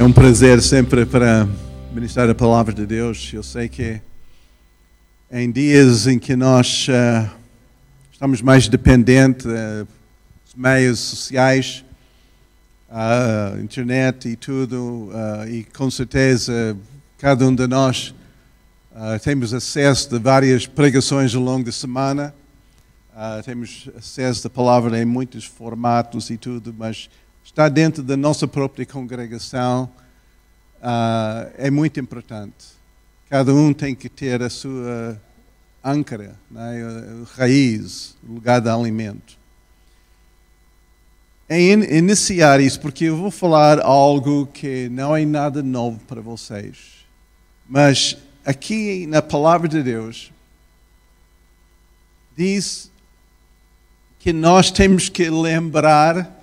É um prazer sempre para ministrar a palavra de Deus. Eu sei que em dias em que nós uh, estamos mais dependentes uh, dos meios sociais, a uh, internet e tudo, e com certeza cada um de nós temos acesso a várias pregações ao longo da semana, temos acesso à palavra em muitos formatos e tudo, mas está dentro da nossa própria congregação uh, é muito importante. Cada um tem que ter a sua âncora, né? raiz, lugar de alimento. Em iniciar isso, porque eu vou falar algo que não é nada novo para vocês, mas aqui na palavra de Deus diz que nós temos que lembrar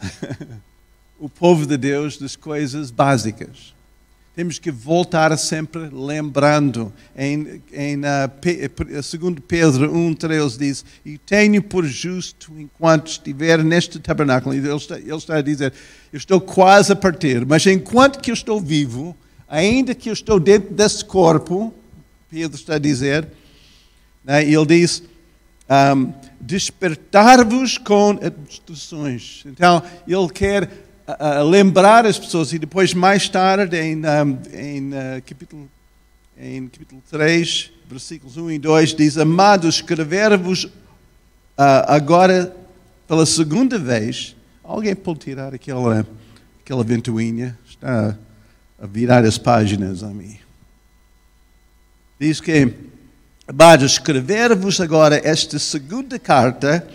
o povo de Deus das coisas básicas. Temos que voltar sempre lembrando. Em, em uh, segundo Pedro 1,13 diz, e tenho por justo enquanto estiver neste tabernáculo. Ele está, ele está a dizer, eu estou quase a partir, mas enquanto que eu estou vivo, ainda que eu estou dentro desse corpo, Pedro está a dizer, né, ele diz, um, despertar-vos com instruções. Então, ele quer a, lembrar as pessoas e depois mais tarde em, em, uh, capítulo, em capítulo 3, versículos 1 e 2 diz, Amados, escrever-vos uh, agora pela segunda vez, alguém pode tirar aquela, aquela ventoinha? Está a virar as páginas a mim. Diz que, amados, escrever-vos agora esta segunda carta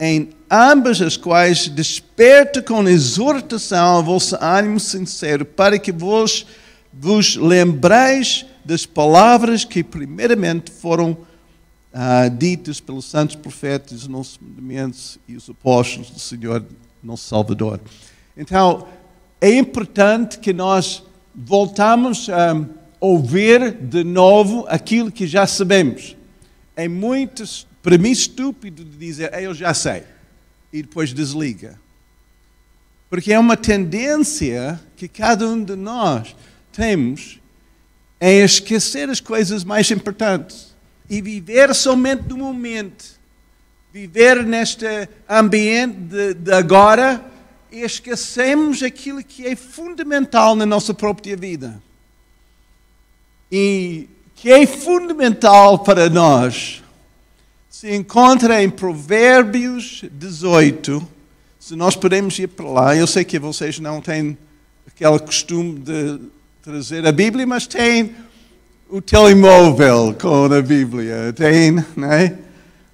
em ambas as quais desperta com exortação o vosso ânimo sincero, para que vos, vos lembreis das palavras que primeiramente foram uh, ditas pelos santos profetas, os nossos mandamentos e os apóstolos do Senhor, nosso Salvador. Então, é importante que nós voltamos a ouvir de novo aquilo que já sabemos. É muito para mim, estúpido de dizer, eu já sei, e depois desliga. Porque é uma tendência que cada um de nós temos em esquecer as coisas mais importantes e viver somente do momento. Viver neste ambiente de, de agora e esquecemos aquilo que é fundamental na nossa própria vida. E que é fundamental para nós se encontra em Provérbios 18. Se nós podemos ir para lá, eu sei que vocês não têm aquele costume de trazer a Bíblia, mas têm o telemóvel com a Bíblia, tem, né?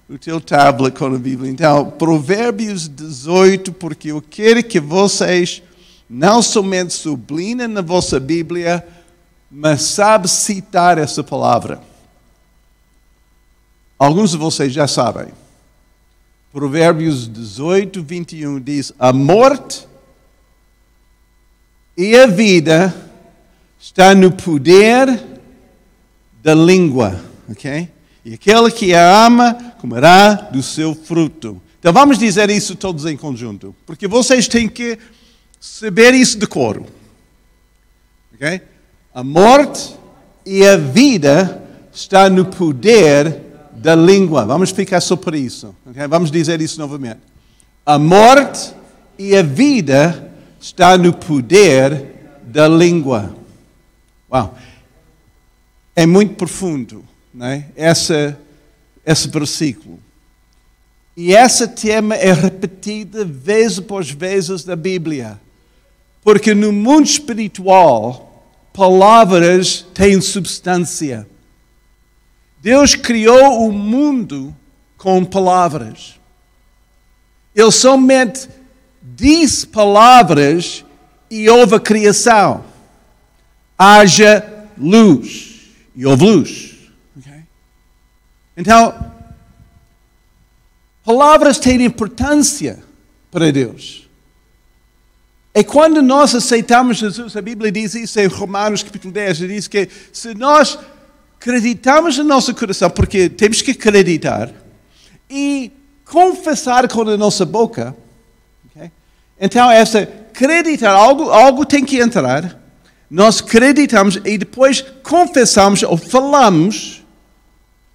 O teu tablet com a Bíblia. Então, Provérbios 18, porque eu quero que vocês não somente sublinhem na vossa Bíblia, mas sabem citar essa palavra. Alguns de vocês já sabem. Provérbios 18, 21 diz: A morte e a vida está no poder da língua. Ok? E aquele que a ama comerá do seu fruto. Então vamos dizer isso todos em conjunto, porque vocês têm que saber isso de coro. Ok? A morte e a vida está no poder da língua. Vamos ficar só por isso. Okay? Vamos dizer isso novamente. A morte e a vida está no poder da língua. Uau! É muito profundo, não é? Essa, esse versículo. E esse tema é repetido vez após vezes na Bíblia. Porque no mundo espiritual, palavras têm substância. Deus criou o mundo com palavras. Ele somente disse palavras e houve a criação. Haja luz. E houve luz. Okay? Então, palavras têm importância para Deus. É quando nós aceitamos Jesus, a Bíblia diz isso em Romanos capítulo 10, diz que se nós acreditamos no nosso coração, porque temos que acreditar, e confessar com a nossa boca. Okay? Então, essa acreditar, algo, algo tem que entrar, nós acreditamos e depois confessamos ou falamos,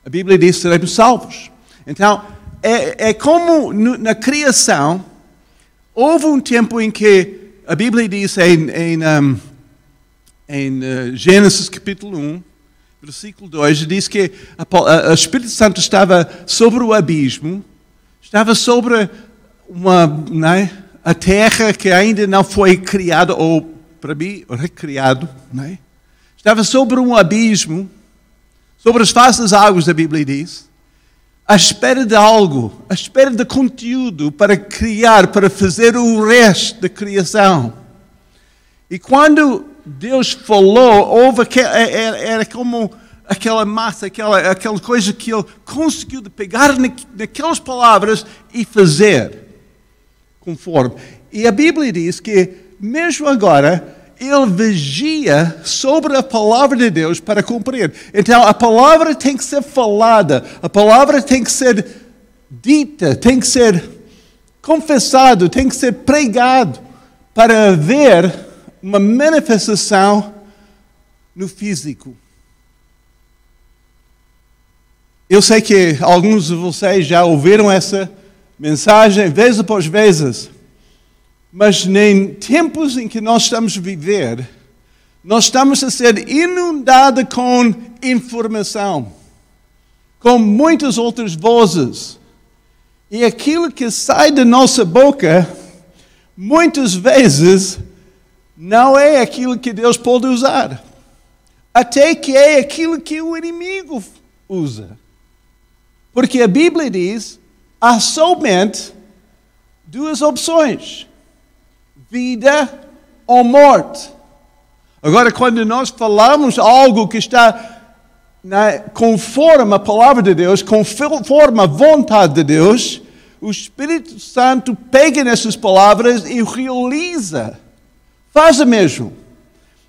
a Bíblia diz que seremos salvos. Então, é, é como na criação, houve um tempo em que a Bíblia diz em, em, um, em uh, Gênesis capítulo 1, versículo 2, diz que o Espírito Santo estava sobre o abismo, estava sobre uma, é? a terra que ainda não foi criada, ou para mim, recriado, é? estava sobre um abismo, sobre as faces das águas, a Bíblia diz, à espera de algo, à espera de conteúdo para criar, para fazer o resto da criação. E quando Deus falou, houve era, é, é, era como aquela massa, aquela, aquela coisa que ele conseguiu pegar naquelas palavras e fazer conforme. E a Bíblia diz que, mesmo agora, ele vigia sobre a palavra de Deus para cumprir. Então, a palavra tem que ser falada, a palavra tem que ser dita, tem que ser confessado, tem que ser pregado para haver uma manifestação no físico. Eu sei que alguns de vocês já ouviram essa mensagem vez após vezes, mas em tempos em que nós estamos a viver, nós estamos a ser inundados com informação, com muitas outras vozes. E aquilo que sai da nossa boca, muitas vezes, não é aquilo que Deus pode usar. Até que é aquilo que o inimigo usa. Porque a Bíblia diz: há somente duas opções: vida ou morte. Agora, quando nós falamos algo que está na, conforme a palavra de Deus, conforme a vontade de Deus, o Espírito Santo pega nessas palavras e realiza, faz o mesmo.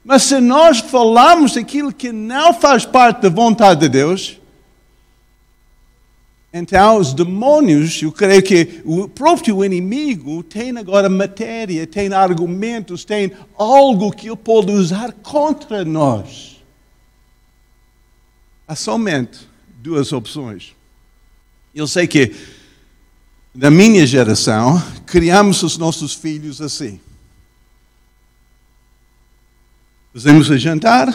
Mas se nós falamos aquilo que não faz parte da vontade de Deus, então, os demônios, eu creio que o próprio inimigo tem agora matéria, tem argumentos, tem algo que ele pode usar contra nós. Há somente duas opções. Eu sei que, na minha geração, criamos os nossos filhos assim. Fazemos a jantar,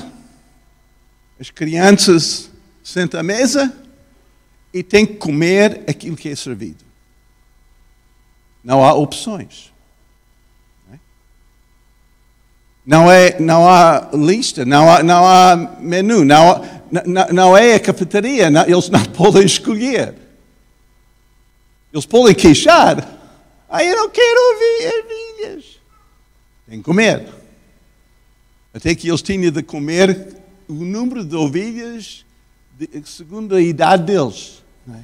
as crianças sentam à mesa, e tem que comer aquilo que é servido. Não há opções. Não, é, não há lista, não há, não há menu, não, não, não é a cafetaria, não, eles não podem escolher. Eles podem queixar. Ah, eu não quero ouvir ervilhas. Tem que comer. Até que eles tinham de comer o número de ovelhas segundo a idade deles. É?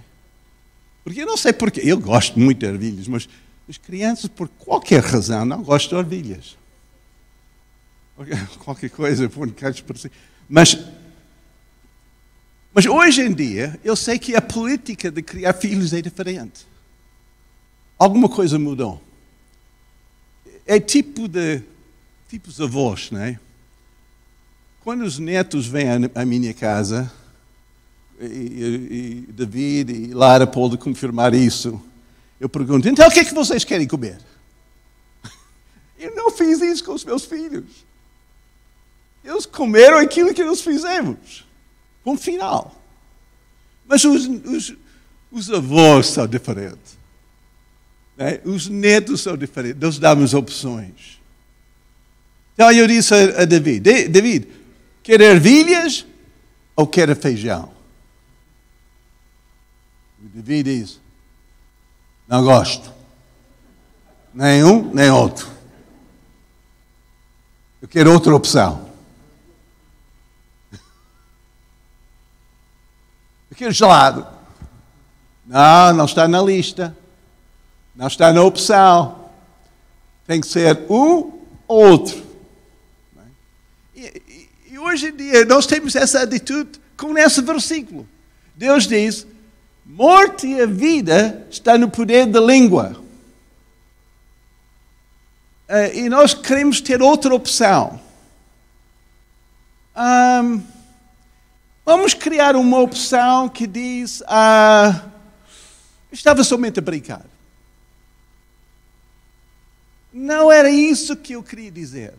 Porque eu não sei porquê, eu gosto muito de ervilhas, mas as crianças, por qualquer razão, não gostam de ervilhas. Qualquer coisa, por si. Mas, mas hoje em dia, eu sei que a política de criar filhos é diferente. Alguma coisa mudou. É tipo de tipos avós, não é? Quando os netos vêm à minha casa, e, e David e Lara podem confirmar isso. Eu pergunto, então o que é que vocês querem comer? Eu não fiz isso com os meus filhos. Eles comeram aquilo que nós fizemos. Ponto final. Mas os, os, os avós são diferentes. Né? Os netos são diferentes. Nós damos opções. Então eu disse a, a David: David, quer ervilhas ou quer feijão? O Davi diz: Não gosto. Nem um, nem outro. Eu quero outra opção. Eu quero gelado. Não, não está na lista. Não está na opção. Tem que ser um ou outro. Hoje em dia nós temos essa atitude com esse versículo. Deus diz: Morte e vida está no poder da língua. Uh, e nós queremos ter outra opção. Ahm, vamos criar uma opção que diz: ah, estava somente a brincar. Não era isso que eu queria dizer.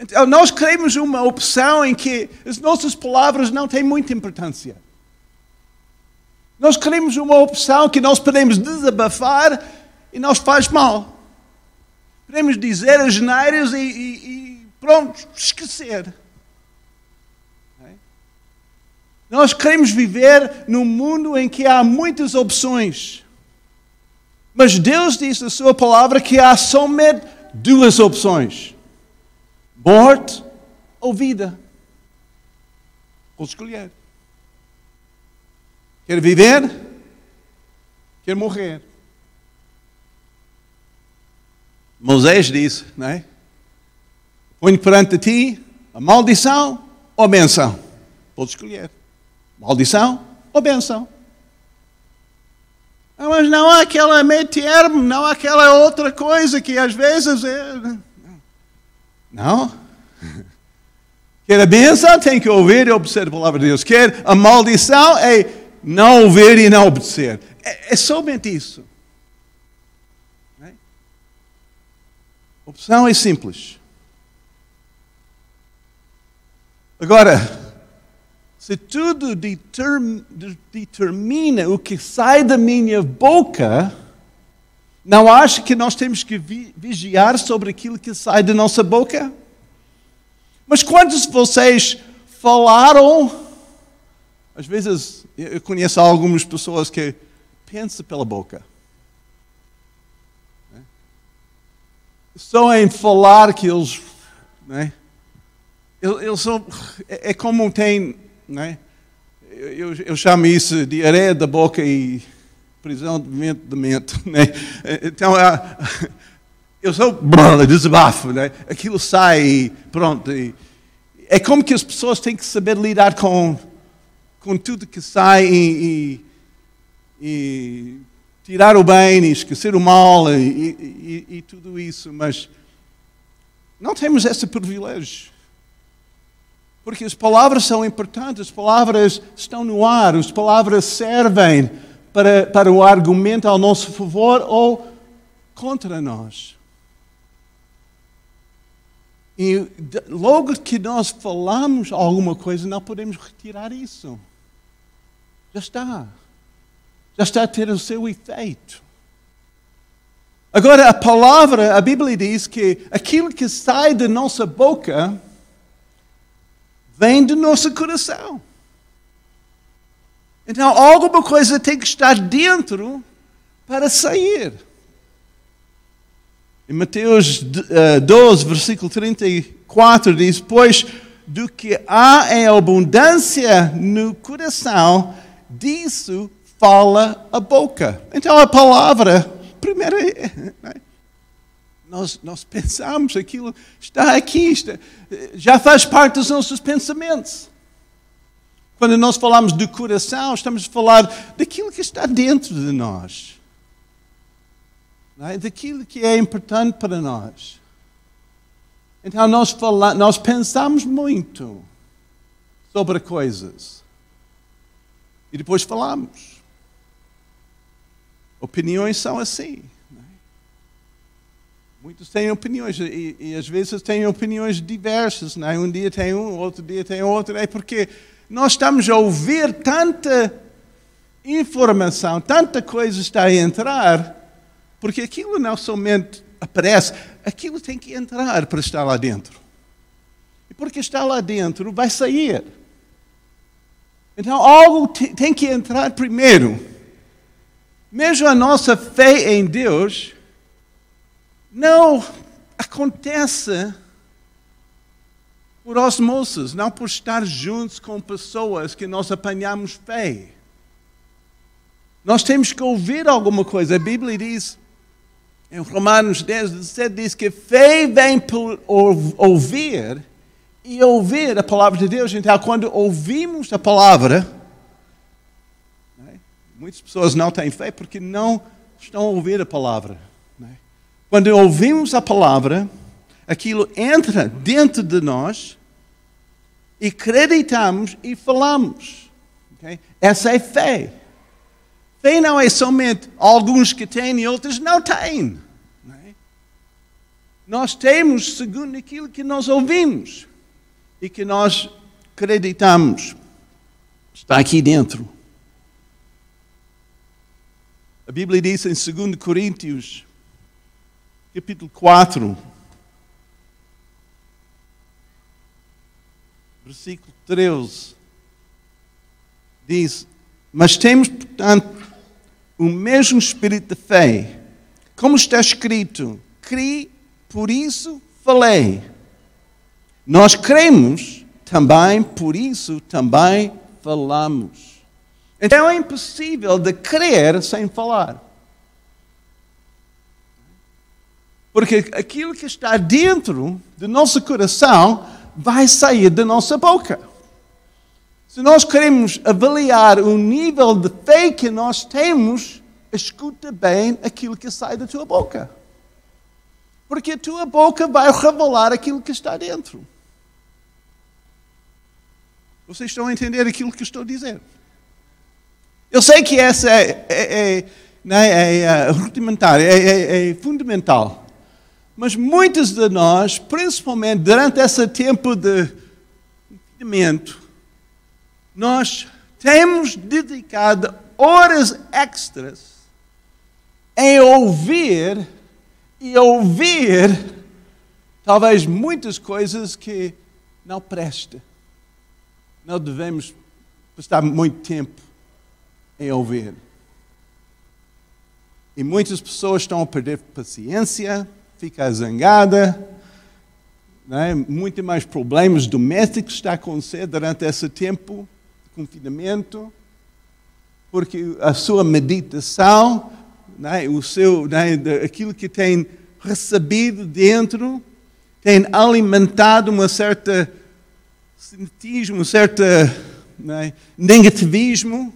Então, nós queremos uma opção em que as nossas palavras não têm muita importância. Nós queremos uma opção que nós podemos desabafar e não faz mal. Podemos dizer as neiras e, e, e pronto, esquecer. Nós queremos viver num mundo em que há muitas opções. Mas Deus diz na Sua palavra que há somente duas opções: morte ou vida. Vou escolher. Quer viver? Quer morrer? Moisés disse, não é? Ponho perante ti a maldição ou a benção. Pode escolher. Maldição ou benção. Ah, mas não há aquela meio termo, não há aquela outra coisa que às vezes é... Não. Quer a benção, tem que ouvir e obedecer a palavra de Deus. Quer a maldição, é não ouvir e não obedecer. É, é somente isso. A opção é simples. Agora, se tudo determina o que sai da minha boca, não acho que nós temos que vigiar sobre aquilo que sai da nossa boca? Mas quantos de vocês falaram? Às vezes eu conheço algumas pessoas que pensam pela boca. Só em falar que eles. Né? Eles são. É, é como tem. Né? Eu, eu chamo isso de areia da boca e prisão de mente de mente. Né? Então, eu sou desabafo, né? aquilo sai pronto. É como que as pessoas têm que saber lidar com com tudo que sai e, e, e tirar o bem e esquecer o mal e, e, tudo isso, mas não temos esse privilégio. Porque as palavras são importantes, as palavras estão no ar, as palavras servem para, para o argumento ao nosso favor ou contra nós. E logo que nós falamos alguma coisa, não podemos retirar isso. Já está. Já está a ter o seu efeito. Agora, a palavra, a Bíblia diz que aquilo que sai da nossa boca vem do nosso coração. Então, alguma coisa tem que estar dentro para sair. Em Mateus 12, eh, versículo 34, diz: Pois do que há em abundância no coração, disso fala a boca. Então a palavra, primeiro, né? nós, nós pensamos aquilo, está aqui, está, já faz parte dos nossos pensamentos. Quando nós falamos do coração, estamos a falar daquilo que está dentro de nós. É? Daquilo que é importante para nós. Então nós, fala, nós pensamos muito sobre coisas. E depois falamos. Opiniões são assim. É? Muitos têm opiniões e, e, às vezes têm opiniões diversas. Né? Um dia tem um, outro dia tem outro. É porque nós estamos a ouvir tanta informação, tanta coisa está a entrar, porque aquilo não somente aparece, aquilo tem que entrar para estar lá dentro. E porque está lá dentro, vai sair. Então, algo tem que entrar primeiro. Mesmo a nossa fé em Deus não acontece por osmoses, não por estar juntos com pessoas que nós apanhamos fé. Nós temos que ouvir alguma coisa. A Bíblia diz, em Romanos 10, 17, diz que fé vem por ouvir e ouvir a palavra de Deus. Então, quando ouvimos a palavra, né, muitas pessoas não têm fé porque não estão a ouvir a palavra. Né? Quando ouvimos a palavra, aquilo entra dentro de nós e acreditamos e falamos. Okay? Essa é fé. Fé não é somente alguns que têm e outros não têm. É? Nós temos segundo aquilo que nós ouvimos e que nós acreditamos. Está aqui dentro. A Bíblia diz em 2 Coríntios, capítulo 4, versículo 13, diz: Mas temos, portanto, o mesmo espírito de fé, como está escrito: Criei, por isso falei. Nós cremos também, por isso também falamos. Então é impossível de crer sem falar. Porque aquilo que está dentro do nosso coração vai sair da nossa boca. Se nós queremos avaliar o nível de fé que nós temos, escuta bem aquilo que sai da tua boca. Porque a tua boca vai revelar aquilo que está dentro. Vocês estão a entender aquilo que estou dizer? Eu sei que essa é, é, é, é, é rudimentar, é, é, é fundamental. Mas muitos de nós, principalmente durante esse tempo de confinamento, nós temos dedicado horas extras em ouvir e ouvir talvez muitas coisas que não prestam. Não devemos prestar muito tempo em ouvir. E muitas pessoas estão a perder paciência, fica zangada, né? muito mais problemas domésticos está a acontecer durante esse tempo de confinamento, porque a sua meditação, né? o seu, né? aquilo que tem recebido dentro, tem alimentado uma certa cinetismo, um certo né? negativismo,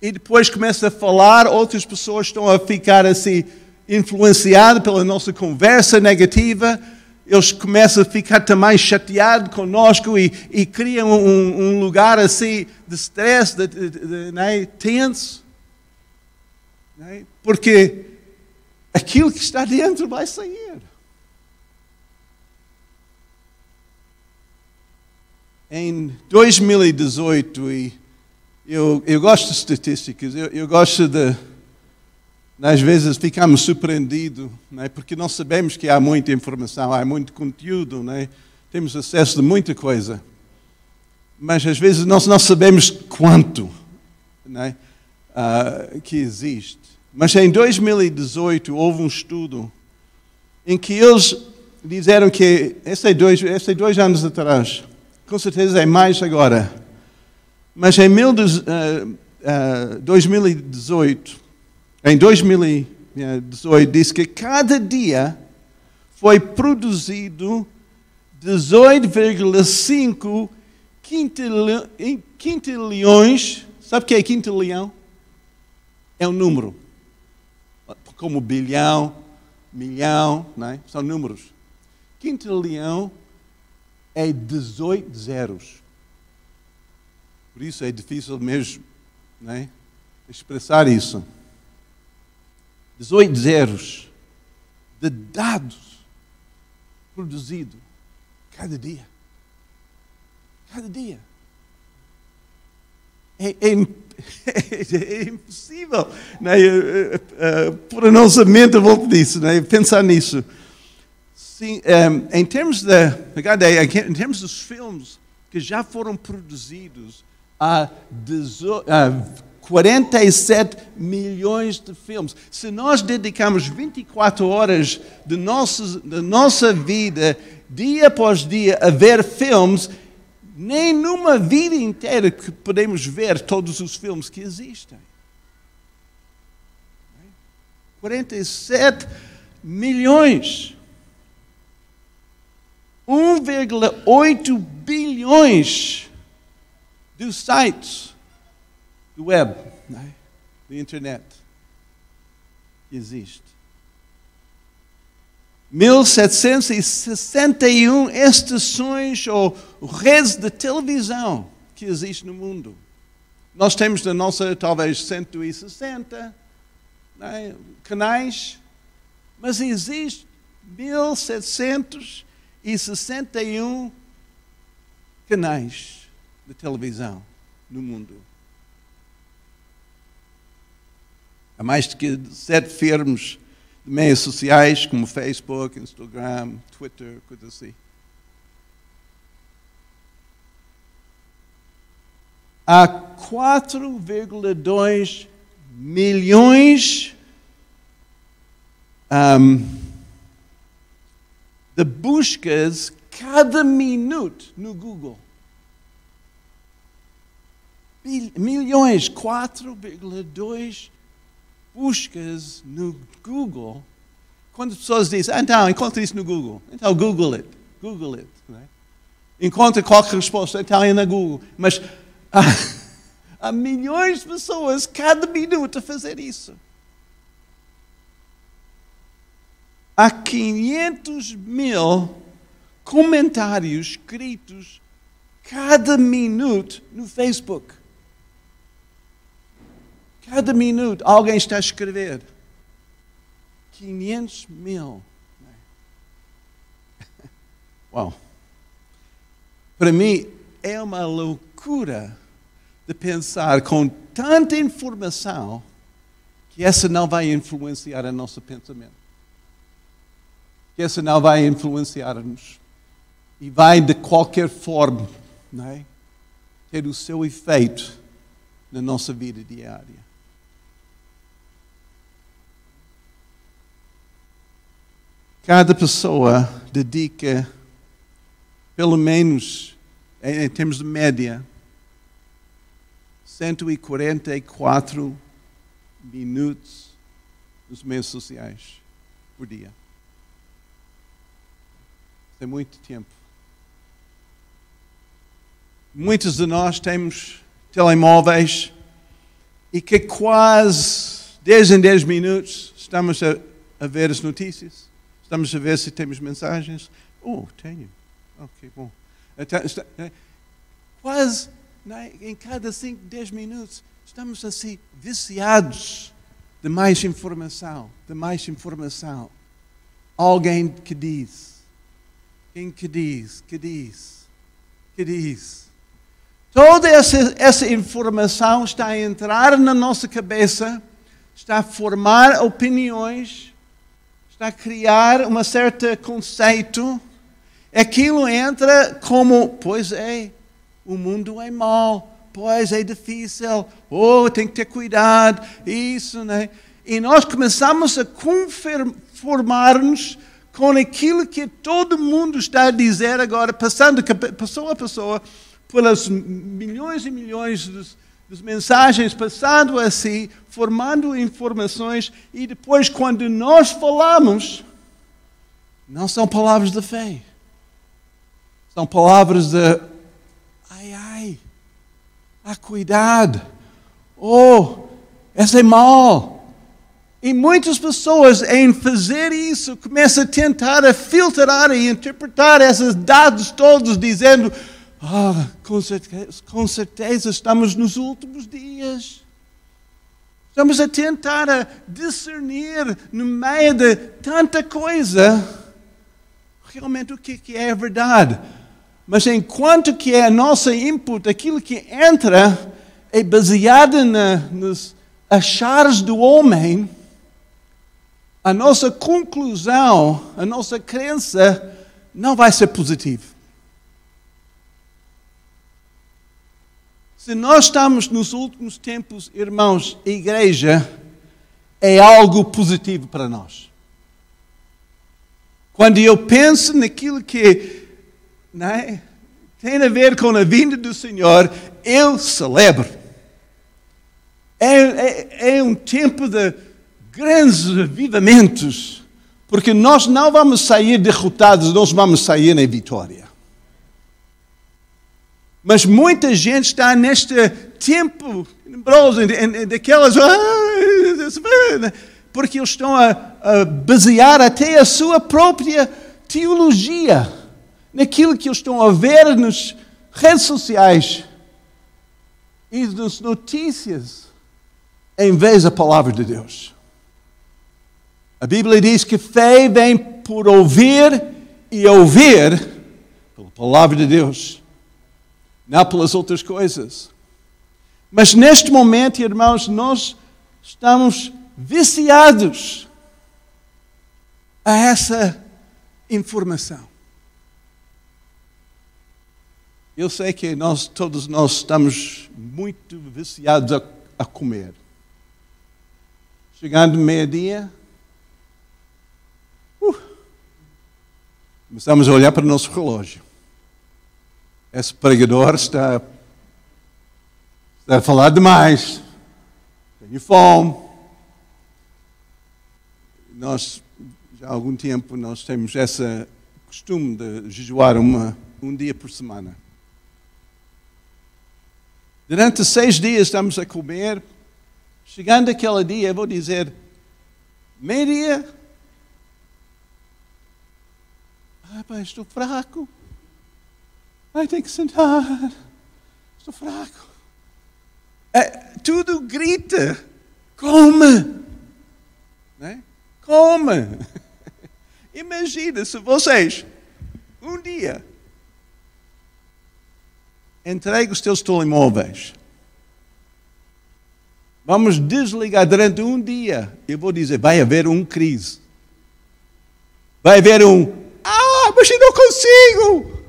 e depois começa a falar, outras pessoas estão a ficar assim influenciados pela nossa conversa negativa, eles começam a ficar também chateados conosco e, e criam um, um, lugar assim de stress, de, de, de, né, tenso. Né? Porque aquilo que está dentro vai sair. Em 2018, e eu, eu gosto de estatísticas, eu, eu gosto de às vezes ficamos surpreendidos, né? porque nós sabemos que há muita informação, há muito conteúdo, né? temos acesso a muita coisa. Mas às vezes nós não sabemos quanto né? uh, que existe. Mas em 2018 houve um estudo em que eles disseram que, esse é dois, esse é dois anos atrás, com certeza é mais agora, mas em mil, uh, uh, 2018 em 2018, diz que cada dia foi produzido 18,5 quintilhões. Sabe o que é quintilhão? É um número. Como bilhão, milhão, não é? são números. Quintilhão é 18 zeros. Por isso é difícil mesmo não é? expressar isso. 18 zeros de dados produzidos cada dia. Cada dia. É, é, é impossível né? por a nossa mente, eu volto disso, né? pensar nisso. Sim, um, em termos de, em termos dos filmes que já foram produzidos há 47 milhões de filmes. Se nós dedicamos 24 horas de, nosso, de nossa vida, dia após dia, a ver filmes, nem numa vida inteira que podemos ver todos os filmes que existem. 47 milhões. 1,8 bilhões dos sites do web, né? da internet, que existe. 1761 estações ou redes de televisão que existem no mundo. Nós temos na nossa, talvez, 160 né, canais, mas existe 1761 canais de televisão no mundo. Há mais que sete firmas de meios sociais, como Facebook, Instagram, Twitter, coisas assim. Há 4,2 milhões um, de buscas cada minuto no Google. Milhões, 4,2 buscas no Google. Quando as pessoas dizem, ah, então, encontre isso no Google. Então, Google it. Google it. Né? Encontre qualquer resposta, então é na Google. Mas há, há milhões de pessoas cada minuto a fazer isso. Há 500 mil comentários escritos cada minuto no Facebook. Cada minuto alguém está a escrever. 500 mil. Uau! Para mim é uma loucura de pensar com tanta informação que essa não vai influenciar o nosso pensamento. Que essa não vai influenciar-nos. E vai, de qualquer forma, é? ter o seu efeito na nossa vida diária. Cada pessoa dedica, pelo menos em termos de média, 144 minutos nos meios sociais por dia. É muito tempo. Muitos de nós temos telemóveis e que quase 10 em 10 minutos estamos a, a ver as notícias. Estamos a ver se temos mensagens. Oh, tenho. Ok, bom. Né, quase né, em cada 5, 10 minutos estamos assim viciados de mais informação, de mais informação. Alguém que diz, quem que diz, que diz, que diz. Toda essa, essa informação está a entrar na nossa cabeça, está a formar opiniões, está a criar um certo conceito, aquilo entra como, pois é, o mundo é mau, pois é difícil, oh, tem que ter cuidado, isso, né? E nós começamos a conformar-nos com aquilo que todo mundo está a dizer agora, passando pessoa a pessoa, pelas milhões e milhões de mensagens passando assim, formando informações, e depois, quando nós falamos, não são palavras de fé, são palavras de ai, ai, ah, cuidado, oh, esse é mal. E muitas pessoas, em fazer isso, começam a tentar a filtrar e interpretar esses dados todos, dizendo ah, com certeza, com certeza estamos nos últimos dias. Estamos a tentar a discernir no meio de tanta coisa realmente o que, que é a verdade. Mas enquanto que é a nossa input, aquilo que entra é baseado na, nos achares do homem, a nossa conclusão, a nossa crença não vai ser positiva. Se nós estamos nos últimos tempos, irmãos, a igreja é algo positivo para nós. Quando eu penso naquilo que é, tem a ver com a vinda do Senhor, eu celebro. É, é, é um tempo de grandes avivamentos, porque nós não vamos sair derrotados, nós vamos sair em vitória. Mas muita gente está neste tempo daquelas. Ah, porque eles estão a, a basear até a sua própria teologia naquilo que eles estão a ver nas redes sociais e nas notícias, em vez da palavra de Deus. A Bíblia diz que fé vem por ouvir e ouvir pela palavra de Deus, não pelas outras coisas. Mas neste momento, irmãos, nós estamos viciados a essa informação. Eu sei que nós, todos nós estamos muito viciados a, a comer. Chegando meio-dia, uh, começamos a olhar para o nosso relógio. Esse pregador está, está a falar demais. Tenho fome. Nós, já há algum tempo, nós temos esse costume de jejuar uma, um dia por semana. Durante seis dias estamos a comer. Chegando aquele dia, eu vou dizer, meio-dia. Ai, pai, estou fraco. Ai, tenho que sentar. Estou fraco. É, tudo grita. Come. Né? Come. Imagina se vocês, um dia, entregue os teus telemóveis. Vamos desligar durante um dia. Eu vou dizer, vai haver um crise. Vai haver um, ah, mas eu não consigo.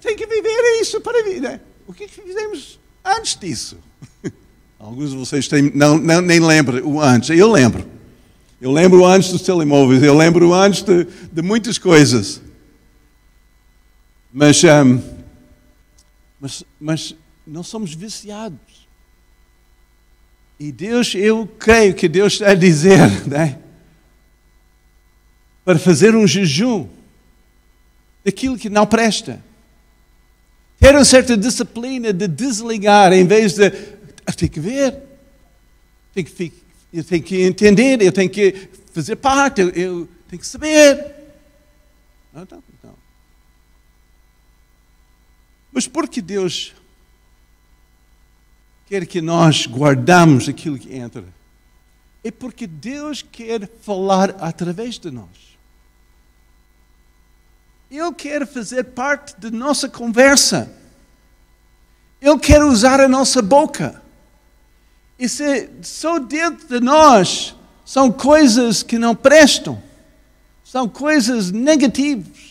Tenho que viver isso para a vida. O que, é que fizemos antes disso? Alguns de vocês têm, não, não, nem lembram o antes. Eu lembro. Eu lembro antes dos telemóveis. Eu lembro antes de, de muitas coisas. Mas... Um, mas, mas somos viciados. E Deus, eu creio que Deus está a dizer, né? para fazer um jejum daquilo que não presta. Ter uma certa disciplina de desligar, em vez de. Eu tenho que ver, eu tenho que entender, eu tenho que fazer parte, eu, eu tenho que saber. Não, não. Mas por que Deus quer que nós guardamos aquilo que entra? É porque Deus quer falar através de nós. Ele quer fazer parte da nossa conversa. Ele quer usar a nossa boca. E se só dentro de nós são coisas que não prestam, são coisas negativas,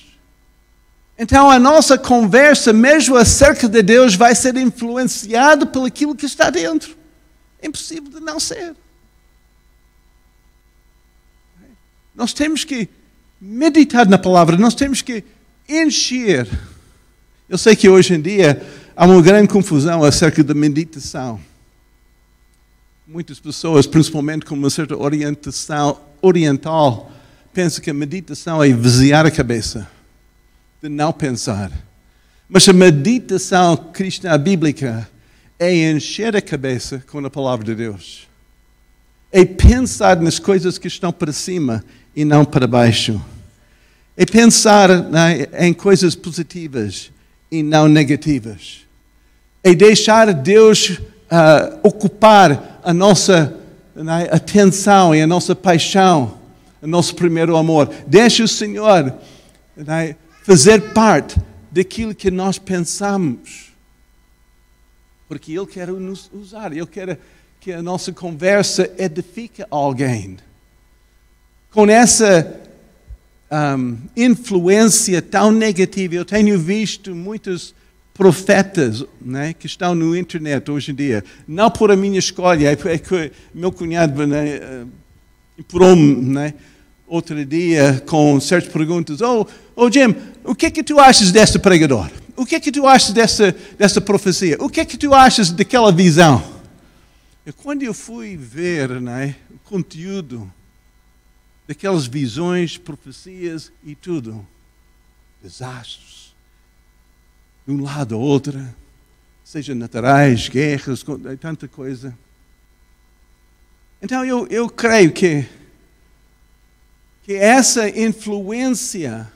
então a nossa conversa, mesmo acerca de Deus, vai ser influenciada pelo aquilo que está dentro. É impossível de não ser. Nós temos que meditar na palavra, nós temos que encher. Eu sei que hoje em dia há uma grande confusão acerca da meditação. Muitas pessoas, principalmente com uma certa orientação oriental, pensam que a meditação é esvaziar a cabeça de não pensar. Mas a meditação cristã bíblica é encher a cabeça com a palavra de Deus. É pensar nas coisas que estão para cima e não para baixo. É pensar né, em coisas positivas e não negativas. É deixar Deus uh, ocupar a nossa né, atenção e a nossa paixão, o nosso primeiro amor. Deixa o Senhor né, fazer parte daquilo que nós pensamos. Porque Ele quer nos usar, Ele quer que a nossa conversa edifique alguém. Com essa um, influência tão negativa, eu tenho visto muitos profetas né, que estão no internet hoje em dia, não por a minha escolha, é que meu cunhado né, eh, improu-me né, outro dia com certas perguntas. Oh, oh Jim, o que é que tu achas deste pregador? O que é que tu achas dessa, dessa profecia? O que é que tu achas daquela visão? E quando eu fui ver né, o conteúdo daquelas visões, profecias e tudo, desastres, de um lado ao outro, seja naturais, guerras, tanta coisa. Então eu, eu creio que, que essa influência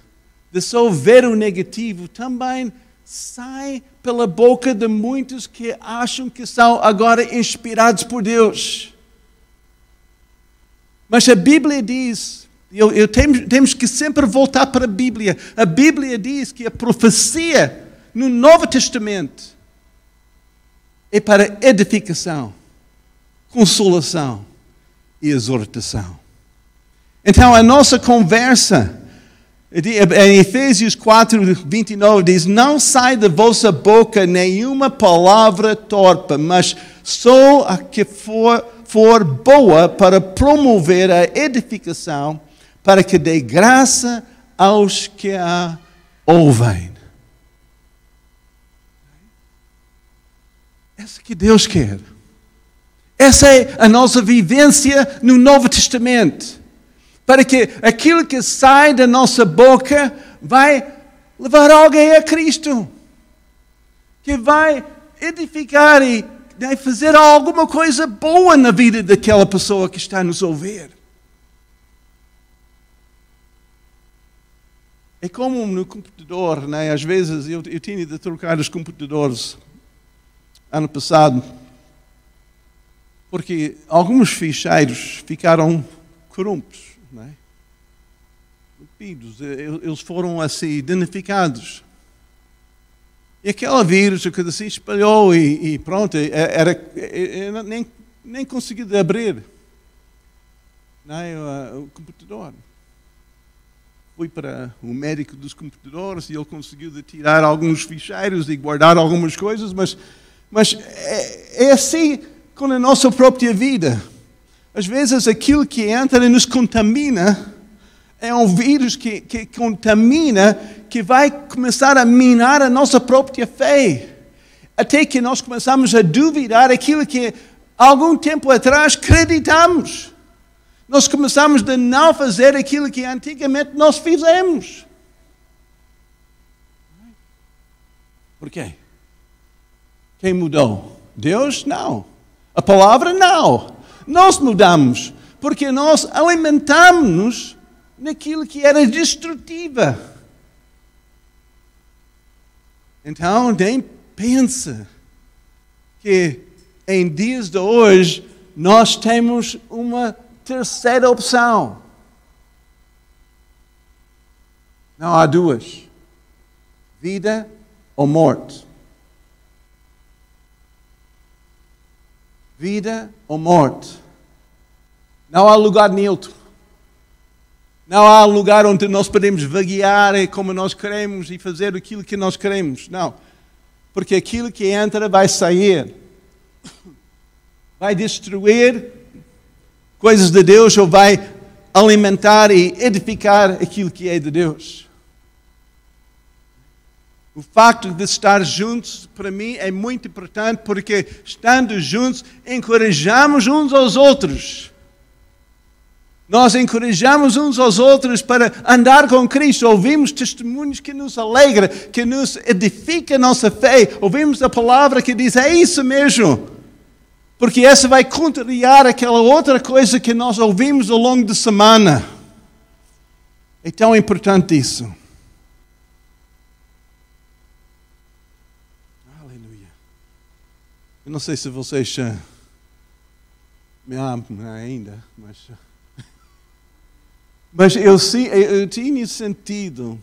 de só ver o negativo também sai pela boca de muitos que acham que são agora inspirados por Deus. Mas a Bíblia diz, eu, eu temos, temos que sempre voltar para a Bíblia. A Bíblia diz que a profecia no Novo Testamento é para edificação, consolação e exortação. Então, a nossa conversa, em Efésios 4, 29, diz: Não sai da vossa boca nenhuma palavra torpe, mas só a que for, for boa para promover a edificação, para que dê graça aos que a ouvem. Essa que Deus quer. Essa é a nossa vivência no Novo Testamento. Para que aquilo que sai da nossa boca vai levar alguém a Cristo. Que vai edificar e vai fazer alguma coisa boa na vida daquela pessoa que está nos ouvir. É como no computador, né? às vezes eu, eu tinha de trocar os computadores ano passado, porque alguns ficheiros ficaram corruptos, não é? eles foram assim danificados. E aquele vírus, que se espalhou e, e pronto, é, era, era, nem, nem consegui abrir é, o, o computador. Fui para o médico dos computadores e ele conseguiu tirar alguns ficheiros e guardar algumas coisas, mas mas é, é assim com a nossa própria vida. Às vezes aquilo que entra e nos contamina é um vírus que, que contamina, que vai começar a minar a nossa própria fé. Até que nós começamos a duvidar aquilo que algum tempo atrás acreditamos. Nós começamos a não fazer aquilo que antigamente nós fizemos. Por quê? Quem mudou? Deus? Não. A palavra? Não. Nós mudamos, porque nós alimentamos-nos naquilo que era destrutiva. Então, nem pensa que em dias de hoje nós temos uma terceira opção. Não há duas: vida ou morte. vida ou morte. Não há lugar neutro. Não há lugar onde nós podemos vaguear como nós queremos e fazer aquilo que nós queremos. Não. Porque aquilo que entra vai sair. Vai destruir coisas de Deus ou vai alimentar e edificar aquilo que é de Deus. O facto de estar juntos, para mim, é muito importante porque, estando juntos, encorajamos uns aos outros. Nós encorajamos uns aos outros para andar com Cristo. Ouvimos testemunhos que nos alegra, que nos edifica a nossa fé. Ouvimos a palavra que diz: é isso mesmo. Porque essa vai contrariar aquela outra coisa que nós ouvimos ao longo da semana. É tão importante isso. Eu não sei se vocês uh, me amam ainda, mas. Mas eu, eu, tinha sentido,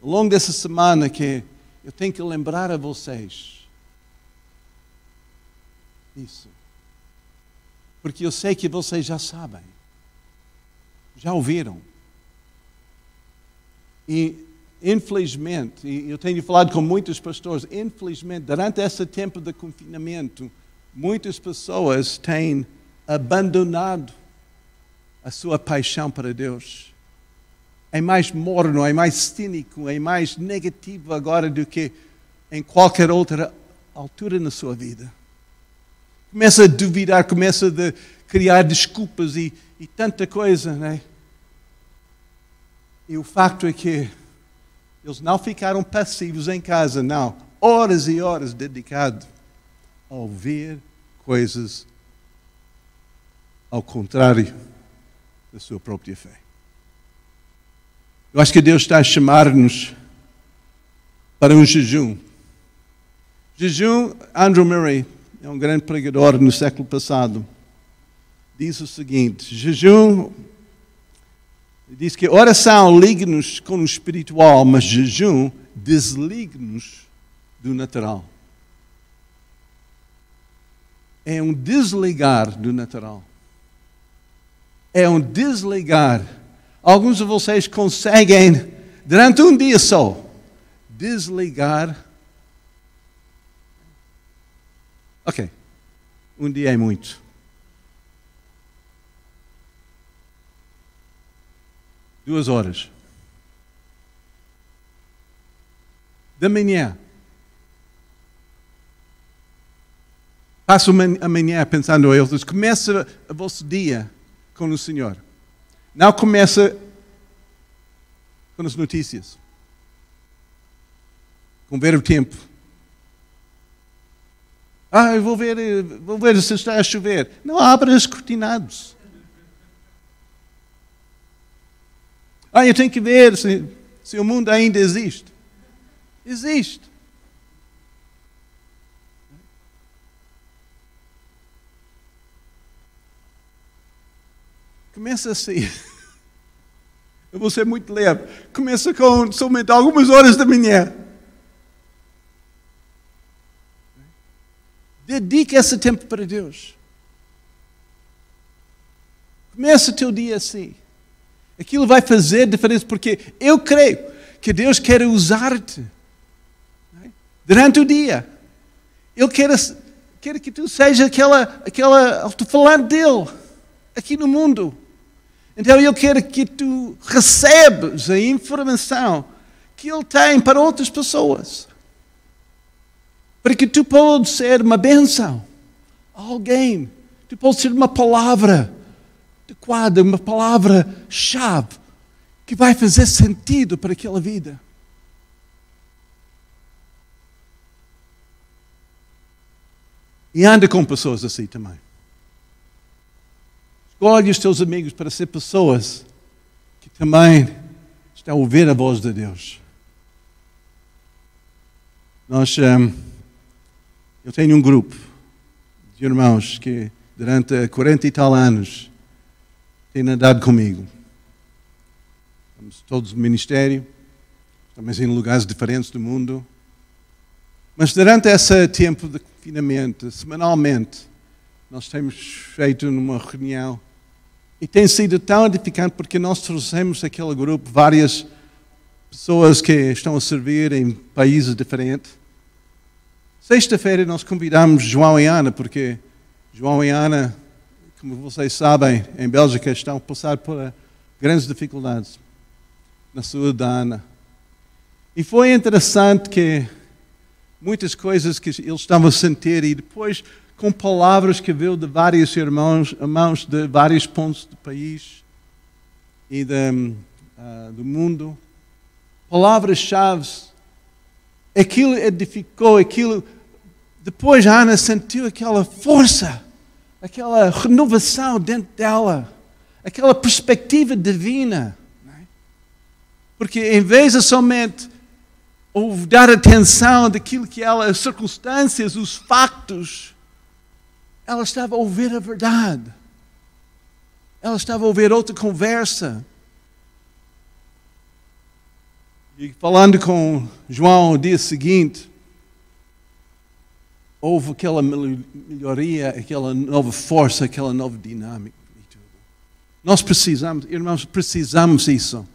ao longo dessa semana, que eu tenho que lembrar a vocês isso. Porque eu sei que vocês já sabem, já ouviram. E Infelizmente, eu tenho falado com muitos pastores, infelizmente, durante esse tempo de confinamento, muitas pessoas têm abandonado a sua paixão para Deus. É mais morno, é mais cínico, é mais negativo agora do que em qualquer outra altura na sua vida. Começa a duvidar, começa a criar desculpas e, e tanta coisa, né? E o facto é que eles não ficaram passivos em casa, não. Horas e horas dedicados a ouvir coisas ao contrário da sua própria fé. Eu acho que Deus está a chamar-nos para um jejum. Jejum, Andrew Murray, é um grande pregador no século passado, diz o seguinte: jejum diz que oração liga-nos com o espiritual, mas jejum desliga-nos do natural. É um desligar do natural. É um desligar Alguns de vocês conseguem, durante um dia só, desligar. Ok, um dia é muito. Duas horas. Da manhã. Passo a manhã pensando a eles. Começa o vosso dia com o Senhor. Não começa com as notícias, com ver o tempo. Ah, eu vou ver, vou ver se está a chover. Não abra os cortinados. Ah, eu tenho que ver se, se o mundo ainda existe. Existe. Começa assim. Eu vou ser muito leve. Começa com somente algumas horas da manhã. Dedique esse tempo para Deus. Começa o teu dia assim. Aquilo vai fazer diferença, porque eu creio que Deus quer usar-te durante o dia. Ele quer, quer que tu seja aquela, aquela alto-falante dele aqui no mundo. Então eu quero que tu recebas a informação que ele tem para outras pessoas. Para que tu possas ser uma bênção a alguém. Tu podes ser uma palavra adequada, uma palavra-chave que vai fazer sentido para aquela vida. E anda com pessoas assim também. Escolhe os teus amigos para ser pessoas que também estão a ouvir a voz de Deus. Nós, um, eu tenho um grupo de irmãos que durante 40 e tal anos têm andado comigo. Estamos todos no ministério, estamos em lugares diferentes do mundo. Mas durante esse tempo de confinamento, semanalmente, nós temos feito numa reunião e tem sido tão edificante porque nós trouxemos aquele grupo várias pessoas que estão a servir em países diferentes. Sexta-feira nós convidamos João e Ana, porque João e Ana, como vocês sabem, em Bélgica estão a passar por grandes dificuldades na saúde da Ana. E foi interessante que muitas coisas que eles estavam a sentir e depois com palavras que veio de vários irmãos, irmãos de vários pontos do país e de, uh, do mundo. Palavras-chave. Aquilo edificou, aquilo. Depois Ana sentiu aquela força, aquela renovação dentro dela, aquela perspectiva divina. É? Porque em vez de somente dar atenção daquilo que ela, as circunstâncias, os factos, ela estava a ouvir a verdade. Ela estava a ouvir outra conversa. E falando com João no dia seguinte, houve aquela melhoria, aquela nova força, aquela nova dinâmica. Nós precisamos, irmãos, precisamos isso.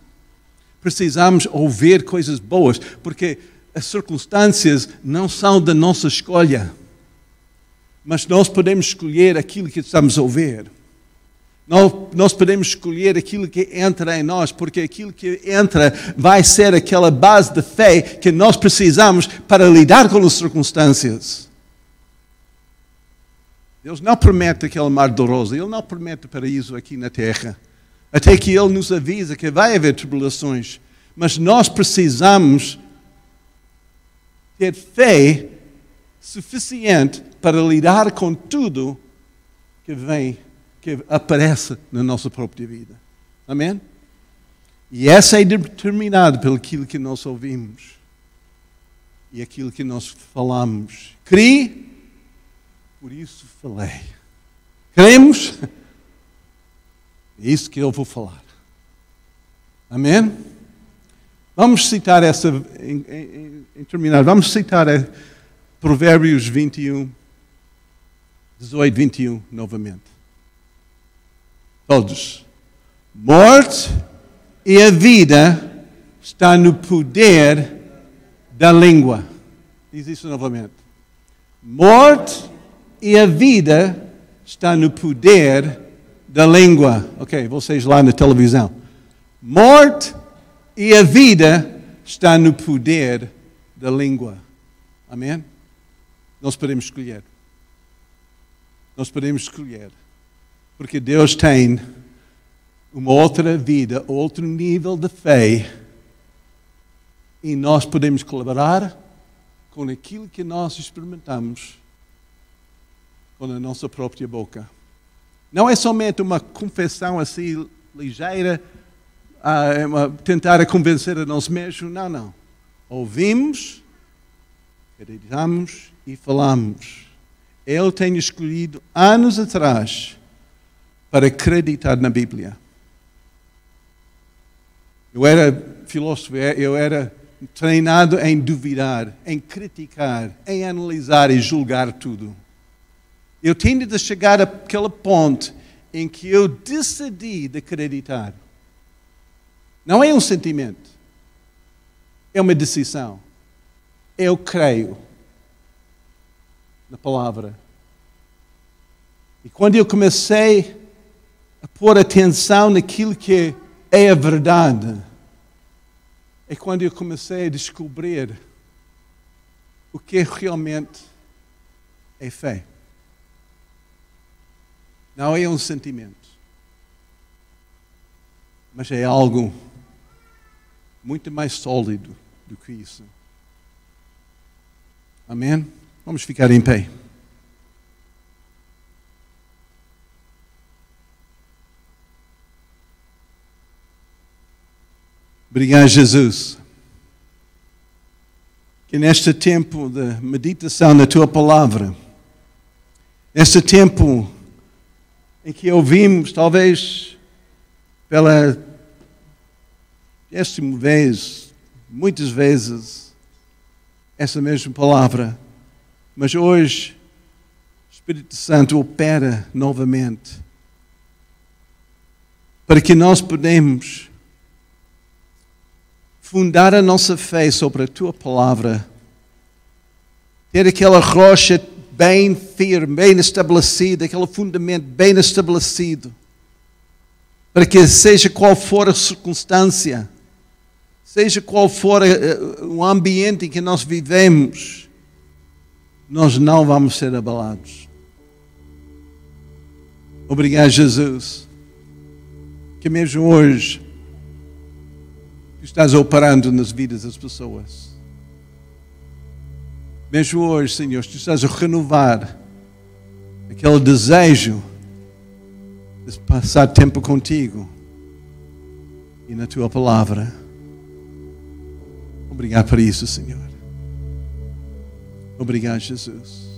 Precisamos ouvir coisas boas, porque as circunstâncias não são da nossa escolha mas nós podemos escolher aquilo que estamos a ouvir. Nós, podemos escolher aquilo que entra em nós, porque aquilo que entra vai ser aquela base de fé que nós precisamos para lidar com as circunstâncias. Deus não promete aquele mar de rosa, Ele não promete paraíso aqui na terra. Até que Ele nos avisa que vai haver tribulações. Mas nós precisamos ter fé suficiente para lidar com tudo que vem, que aparece na nossa própria vida. Amém? E essa é determinada pelo que nós ouvimos e aquilo que nós falamos. Crie, por isso falei. Cremos? É isso que eu vou falar. Amém? Vamos citar essa, em, em, em terminar, vamos citar Provérbios 21, 18, 21 novamente. Todos. Morte e a vida está no poder da língua. Diz isso novamente. Morte e a vida está no poder da língua. Ok, vocês lá na televisão. Morte e a vida está no poder da língua. Amém? Nós podemos escolher. Nós podemos escolher. Porque Deus tem uma outra vida, outro nível de fé. E nós podemos colaborar com aquilo que nós experimentamos com a nossa própria boca. Não é somente uma confissão assim ligeira, a, tentar convencer a nós mesmos. Não, não. Ouvimos, acreditamos e falamos. Ele tem escolhido anos atrás para acreditar na Bíblia. Eu era filósofo, eu era treinado em duvidar, em criticar, em analisar e julgar tudo. Eu tinha de chegar àquele ponto em que eu decidi de acreditar. Não é um sentimento, é uma decisão. Eu creio na palavra. E quando eu comecei a pôr atenção naquilo que é a verdade, é quando eu comecei a descobrir o que realmente é fé. Não é um sentimento, mas é algo muito mais sólido do que isso. Amém? Vamos ficar em pé. Obrigado, Jesus. Que neste tempo de meditação na tua palavra, neste tempo em que ouvimos, talvez pela décima vez, muitas vezes, essa mesma palavra, mas hoje o Espírito Santo opera novamente para que nós podemos fundar a nossa fé sobre a tua palavra, ter aquela rocha bem firme, bem estabelecida, aquele fundamento bem estabelecido, para que seja qual for a circunstância, seja qual for eh, o ambiente em que nós vivemos, nós não vamos ser abalados. Obrigado, Jesus, que mesmo hoje estás operando nas vidas das pessoas. Mesmo hoje, Senhor, tu estás a renovar aquele desejo de passar tempo contigo e na tua palavra. Obrigado por isso, Senhor. Obrigado, Jesus.